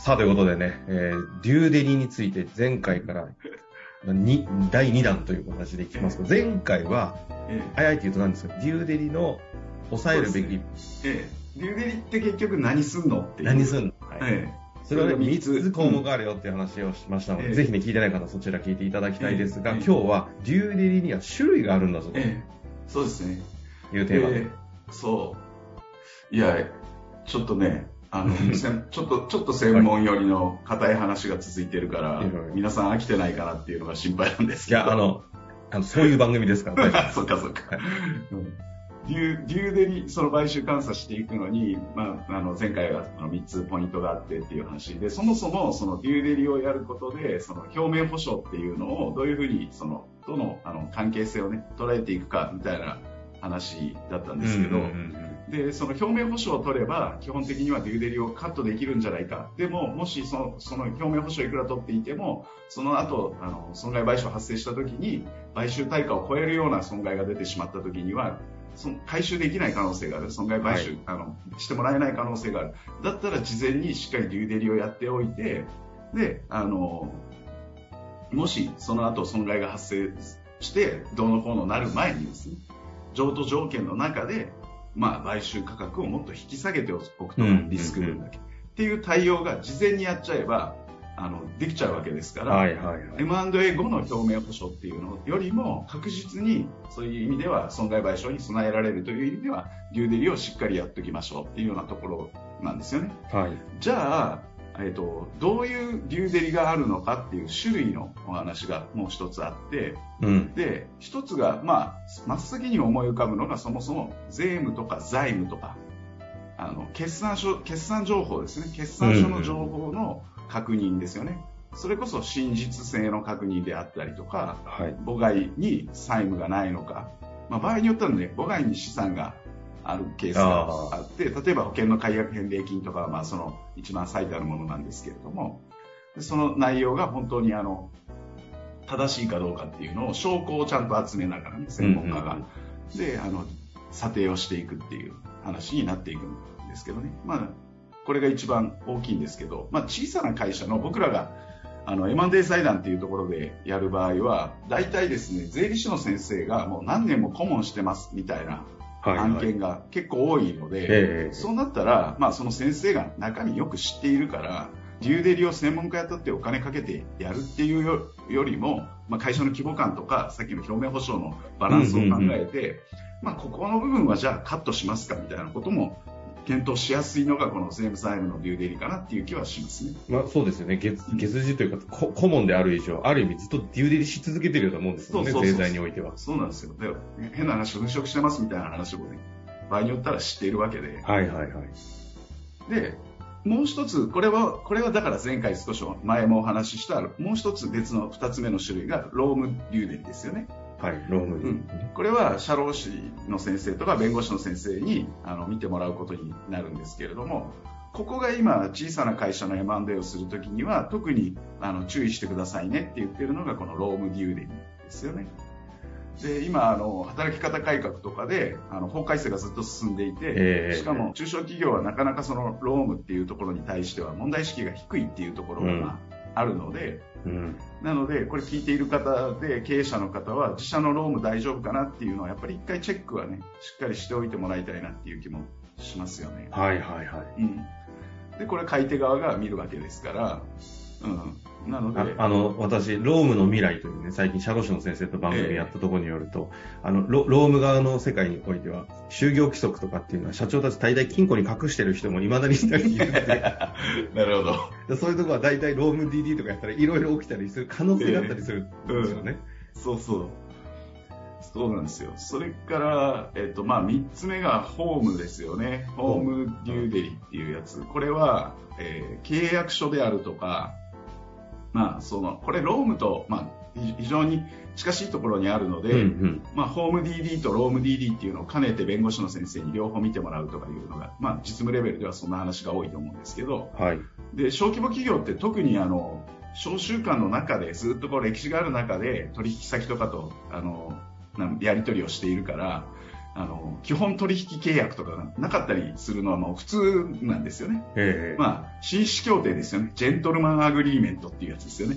さあ、ということでね、えー、デューデリについて前回からに第2弾という形でいきますと、前回は、えあやいて言うと何ですか、デューデリの抑えるべき、えええ、デューデリって結局何すんのっていう。何すんの、はい、ええ、それはね、3つ。項目あるよっていう話をしましたので、うん。ぜひね、聞いてない方はそちら聞いていただきたいですが、ええ今日はデューデリには種類があるんだぞと。いええ、そうですね。うテーマで。ええ。そう。いや、ちょっとね、あの、ちょっと、ちょっと専門寄りの硬い話が続いてるから、はい。皆さん飽きてないかなっていうのが心配なんですけど。いや、あの、あのそういう番組ですから、そっかそっか。うん。デューデューデリ、その買収監査していくのに、まあ、あの前回はあの3つポイントがあってっていう話で、そもそもそのデューデリをやることで、その表面保証っていうのをどういうふうに、その、どのあの関係性をね、捉えていくかみたいな話だったんですけど、うんうんうんで、その表面保証を取れば、基本的にはデューデリをカットできるんじゃないか。でも、もしその、その表面保証いくら取っていても、その後、あの、損害賠償発生した時に、買収対価を超えるような損害が出てしまった時には、その回収できない可能性がある。損害賠収、あの、してもらえない可能性がある。だったら事前にしっかりデューデリをやっておいて、で、あの、もしその後損害が発生して、どうのこうのなる前にですね、譲渡条件の中で、まあ、買収価格をもっと引き下げておくと、うんリスク分だけ、っていう対応が事前にやっちゃえば、あの、できちゃうわけですから、はいはいはい。M&A 後の表面保証っていうのよりも確実にそういう意味では損害賠償に備えられるという意味ではデューデリをしっかりやっておきましょうっていうようなところなんですよね。はい。じゃあ、えっと、どういうデューデリがあるのかっていう種類のお話がもう一つあって、うん。で、一つが、まあ、真っ先に思い浮かぶのがそもそも税務とか財務とか、あの、決算書、決算情報ですね。決算書の情報の確認ですよね。それこそ真実性の確認であったりとか、はい。母外に債務がないのか、まあ、場合によってはね、母外に資産があるケースがあって、例えば保険の解約返礼金とかは、まあ、その一番最たるものなんですけれども、でその内容が本当にあの、正しいかどうかっていうのを、証拠をちゃんと集めながらね、専門家が。で、あの、査定をしていくっていう話になっていくんですけどね。まあ、これが一番大きいんですけど、まあ、小さな会社の僕らがあの M&A 財団っていうところでやる場合は、大体ですね、税理士の先生がもう何年も顧問してますみたいなはい。案件が結構多いので、ええ。そうなったら、まあその先生が中身よく知っているから、デューデリを専門家やったってお金かけてやるっていうよよりも、まあ、会社の規模感とか、さっきの表面保証のバランスを考えて、まあここの部分はじゃあカットしますかみたいなことも検討しやすいのがこの税務債務のデューデリかなっていう気はしますね。まあそうですよね。月、月次というか、こ顧問である以上、ある意味ずっとデューデリし続けてるようなもんですよね、そうそうそう税財においては。そうなんですよ。で変な話、粉飾してますみたいな話もね、場合によったら知っているわけで。はいはいはい。で、もう一つ、これは、これはだから前回少し前もお話しした、もう一つ別の二つ目の種類がロームデューデリですよね。はい、ロームうん。これは社労士の先生とか弁護士の先生にあの見てもらうことになるんですけれども、ここが今、小さな会社の M&A をするときには、特にあの注意してくださいねって言ってるのが、このロームデューデリですよね。で、今、あの、働き方改革とかで、あの、法改正がずっと進んでいて、ええ。しかも中小企業はなかなかそのロームっていうところに対しては問題意識が低いっていうところが、まああるので、うん。なので、これ聞いている方で、経営者の方は、自社のローム大丈夫かなっていうのは、やっぱり一回チェックはね、しっかりしておいてもらいたいなっていう気もしますよね。はいはいはい。うん。で、これ買い手側が見るわけですから、うん。なので、ああの、私、ロームの未来というね、最近、社労士の先生と番組やったところによると、あのロ、ローム側の世界においては、就業規則とかっていうのは、社長たち大体金庫に隠してる人も未だにいたりいるんで、なるほど。でそういうところは大体ローム DD とかやったらいろいろ起きたりする可能性があったりするんですよね。そうそう。そうなんですよ。それから、えっと、まあ、3つ目がホームですよね。ホームデューデリっていうやつ。これは、えー契約書であるとか、まあ、その、これロームと、まあ、ひ非常に近しいところにあるので、うんうん。まあ、ホーム DD とローム DD っていうのを兼ねて弁護士の先生に両方見てもらうとかいうのが、まあ、実務レベルではそんな話が多いと思うんですけど、はい。で小規模企業って特にあの商習慣の中でずっとこう歴史がある中で取引先とかとあのやり取りをしているからあの基本取引契約とかがなかったりするのはもう普通なんですよね。ええまあ、紳士協定ですよね。ジェントルマンアグリーメントっていうやつですよね。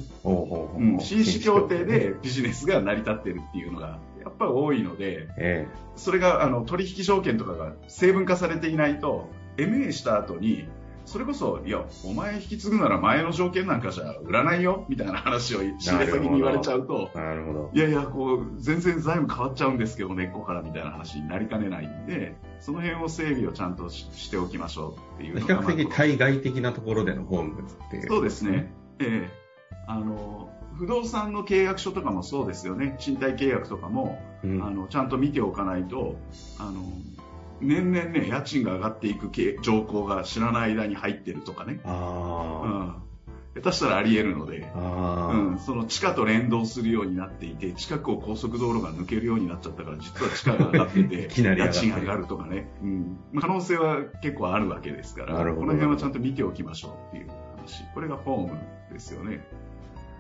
紳士協定でビジネスが成り立ってるっていうのがやっぱり多いので、えそれがあの取引条件とかが成分化されていないと MA した後にそれこそいやお前引き継ぐなら前の条件なんかじゃ売らないよみたいな話を仕入れ先に言われちゃうとえなるほど。いやいやこう全然財務変わっちゃうんですけど根っこからみたいな話になりかねないんでその辺を整備をちゃんとししておきましょうっていう比較的対外的なところでのホームって。そうですね。ええあの不動産の契約書とかもそうですよね賃貸契約とかもうん。あのちゃんと見ておかないとあの年々ね家賃が上がっていく傾条項が知らない間に入ってるとかね、うあん、下手したらあり得るので。うん、その地下と連動するようになっていて近くを高速道路が抜けるようになっちゃったから実は地価が上がってて 家賃上がるとかね、うん、可能性は結構あるわけですからなるほど。この辺はちゃんと見ておきましょうっていう話。これがホームですよね。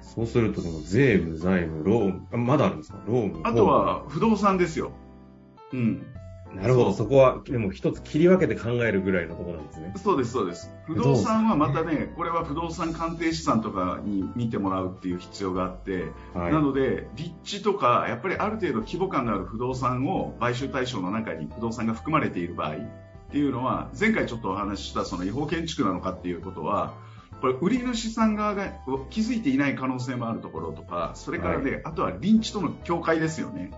そうすると、税務、財務、ローム、あまだあるんですか？ローム。あとは不動産ですよ、うん、なるほど、そこは、でも一つ切り分けて考えるぐらいのところなんですね。そうです、そうです。不動産はまたね、これは不動産鑑定士さんとかに見てもらうっていう必要があって、はい。なので、立地とか、やっぱりある程度規模感のある不動産を買収対象の中に不動産が含まれている場合っていうのは、前回ちょっとお話ししたその違法建築なのかっていうことは、これ売り主さん側が気づいていない可能性もあるところとか、それからね、あとは臨地との境界ですよね。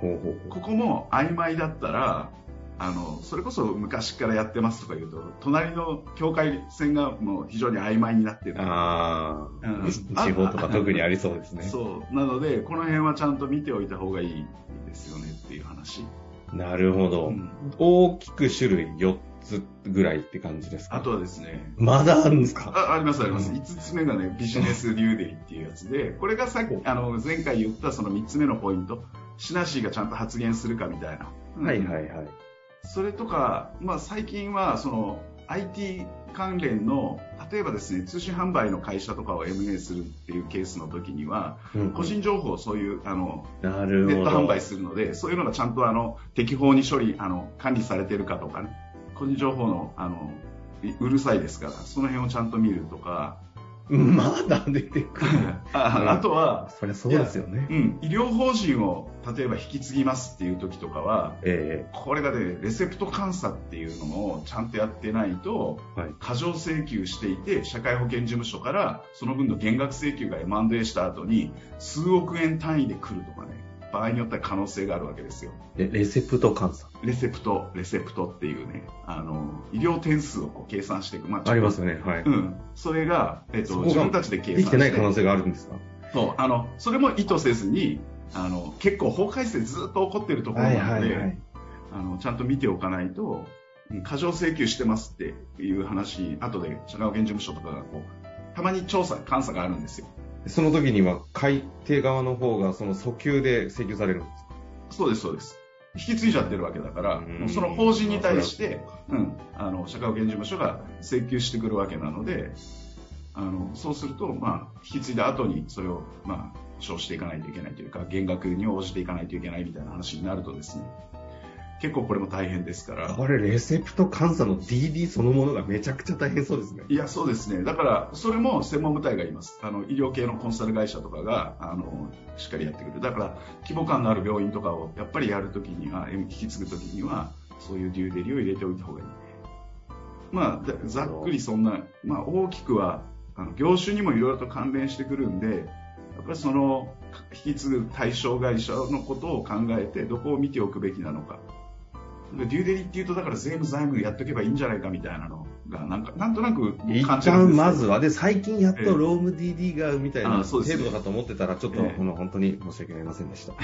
ここも曖昧だったら、あの、それこそ昔からやってますとか言うと、隣の境界線がもう非常に曖昧になってう。る。ああ、うん地方とか特にありそうですね。そう。なので、この辺はちゃんと見ておいた方がいいですよねっていう話。なるほど。うん大きく種類4つぐらいって感じですか？あとはですね、まだあるんですか？あありますあります。うん5つ目がね、ビジネスデューデリっていうやつで、これがさっき、あの、前回言ったその3つ目のポイント、シナシーがちゃんと発言するかみたいな。うんはいはいはい。それとか、まあ、最近はその IT 関連の例えばですね通信販売の会社とかを MA するっていうケースの時にはうん個人情報をそういうあのなる。ネット販売するのでそういうのがちゃんとあの適法に処理あの管理されてるかとかね個人情報のあのいうるさいですからその辺をちゃんと見るとか まだ出てくる。あうんあとは、そりゃそうですよねう。ん、医療法人を例えば引き継ぎますっていう時とかはえこれがね、レセプト監査っていうのをちゃんとやってないと、はい過剰請求していて、社会保険事務所からその分の減額請求が M&A した後に、数億円単位で来るとかね、場合によっては可能性があるわけですよ。えレレセプト監査。レセプト、レセプトっていうね、あの、医療点数をこう計算していく。まありますよね。はい。うん。それが、えっと、自分たちで計算して。できてない可能性があるんですか？そう、あの、それも意図せずに、あの、結構法改正ずっと起こってるところなので、あのちゃんと見ておかないと、うん過剰請求してますっていう話、後で社会保険事務所とかがこう、たまに調査、監査があるんですよ。その時には、買い手側の方が、その訴求で請求されるんですか？そうです、そうです。引き継いじゃってるわけだから、うんその法人に対して、うん、あの、社会保険事務所が請求してくるわけなので、あの、そうすると、まあ、引き継いだ後にそれを、まあ、保証していかないといけないというか、減額に応じていかないといけないみたいな話になるとですね、結構これも大変ですから。これ、レセプト監査の DD そのものがめちゃくちゃ大変そうですね。いや、そうですね。だから、それも専門部隊がいます。あの、医療系のコンサル会社とかが、あの、しっかりやってくる。だから、規模感のある病院とかを、やっぱりやるときには、引き継ぐときには、そういうデューデリを入れておいた方がいい。まあ、だざっくりそんな、まあ、大きくは、あの業種にもいろいろと関連してくるんで、ぱりその、引き継ぐ対象会社のことを考えて、どこを見ておくべきなのか。っデューデリっていうと、だから税務財務やっとけばいいんじゃないかみたいなのが、なんか、なんとなく一感じるんまずは、で、最近やっとローム DD がみたいなあそうですね程度かと思ってたら、ちょっと、ええこの本当に申し訳ありませんでした。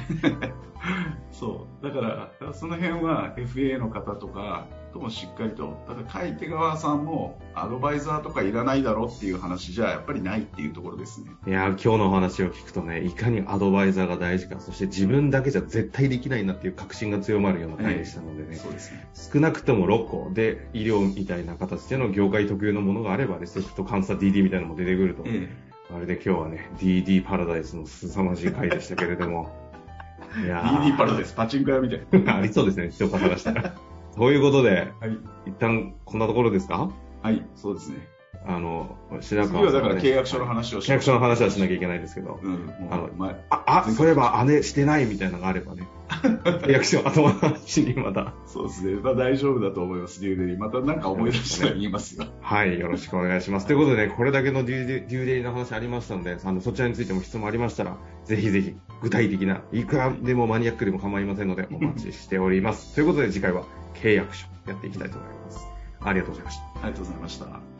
そう。だから、その辺は FA の方とかともしっかりと、ただ買い手側さんもアドバイザーとかいらないだろうっていう話じゃやっぱりないっていうところですね。いやー、今日のお話を聞くとね、いかにアドバイザーが大事か、そして自分だけじゃ絶対できないなっていう確信が強まるような回でしたのでね、そうですね。少なくとも6個で医療みたいな形での業界特有のものがあれば、レセプト監査 DD みたいなのも出てくると、えあれで今日はね、DD パラダイスの凄まじい回でしたけれども、いえ、やー DD パラです。パチンコ屋みたいな。ありそうですね、人から探したら。ということで、はい。一旦こんなところですか？はい、そうですね。あの、白次川ね、はだから契約書の話をし契約書の話はしなきゃいけないですけど、うん、もあの。あ、あ、そういえば姉してないみたいなのがあればね、契約書後回しにまた、そうですね。まあ大丈夫だと思います、デューデリー。またなんか思い出したら言いますよ。はい、よろしくお願いします。ということでね、これだけのデューデデューデリの話ありましたので、あの、そちらについても質問ありましたら、ぜひぜひ、具体的な、いくらでもマニアックでも構いませんので、お待ちしております。ということで、次回は契約書やっていきたいと思います。ありがとうございました。ありがとうございました。